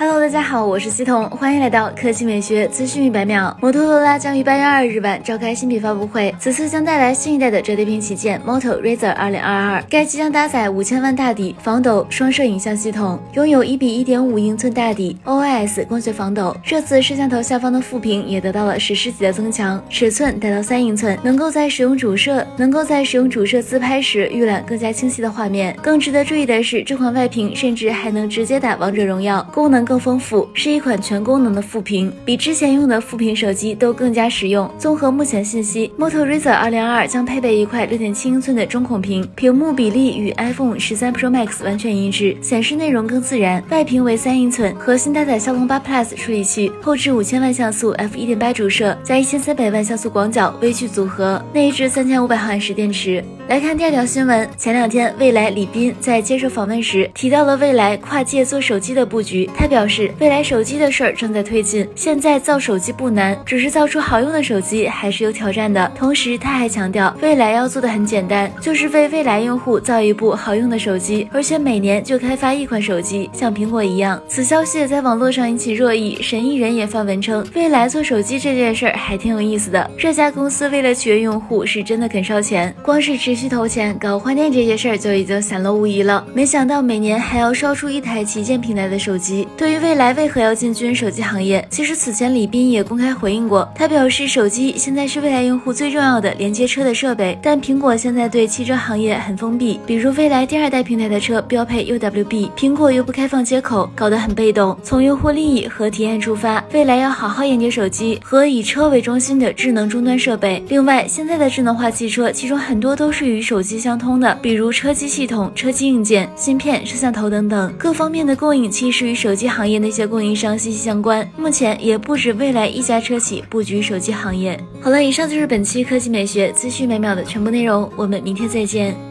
Hello，大家好，我是西彤，欢迎来到科技美学资讯一百秒。摩托罗拉将于八月二日晚召开新品发布会，此次将带来新一代的折叠屏旗舰 Moto Razr 二零二二，该机将搭载五千万大底防抖双摄影像系统，拥有一比一点五英寸大底 OIS 光学防抖。这次摄像头下方的副屏也得到了史诗级的增强，尺寸达到三英寸，能够在使用主摄能够在使用主摄自拍时预览更加清晰的画面。更值得注意的是，这款外屏甚至还能直接打王者荣耀，功能。更丰富，是一款全功能的副屏，比之前用的副屏手机都更加实用。综合目前信息，Moto Razr 202将配备一块6.7英寸的中孔屏，屏幕比例与 iPhone 13 Pro Max 完全一致，显示内容更自然。外屏为三英寸，核心搭载骁龙八 Plus 处理器，后置五千万像素 f1.8 主摄加一千三百万像素广角微距组合，内置三千五百毫安时电池。来看第二条新闻，前两天未来李斌在接受访问时提到了未来跨界做手机的布局，他表。表示未来手机的事儿正在推进，现在造手机不难，只是造出好用的手机还是有挑战的。同时，他还强调，未来要做的很简单，就是为未来用户造一部好用的手机，而且每年就开发一款手机，像苹果一样。此消息在网络上引起热议，神艺人也发文称，未来做手机这件事儿还挺有意思的。这家公司为了取悦用户，是真的肯烧钱，光是持续投钱搞换电这些事儿就已经显露无遗了。没想到每年还要烧出一台旗舰平台的手机，对。对于未来为何要进军手机行业，其实此前李斌也公开回应过，他表示手机现在是未来用户最重要的连接车的设备，但苹果现在对汽车行业很封闭，比如未来第二代平台的车标配 UWB，苹果又不开放接口，搞得很被动。从用户利益和体验出发，未来要好好研究手机和以车为中心的智能终端设备。另外，现在的智能化汽车，其中很多都是与手机相通的，比如车机系统、车机硬件、芯片、摄像头等等，各方面的供应其实与手机。行业那些供应商息息相关，目前也不止未来一家车企布局手机行业。好了，以上就是本期科技美学资讯每秒的全部内容，我们明天再见。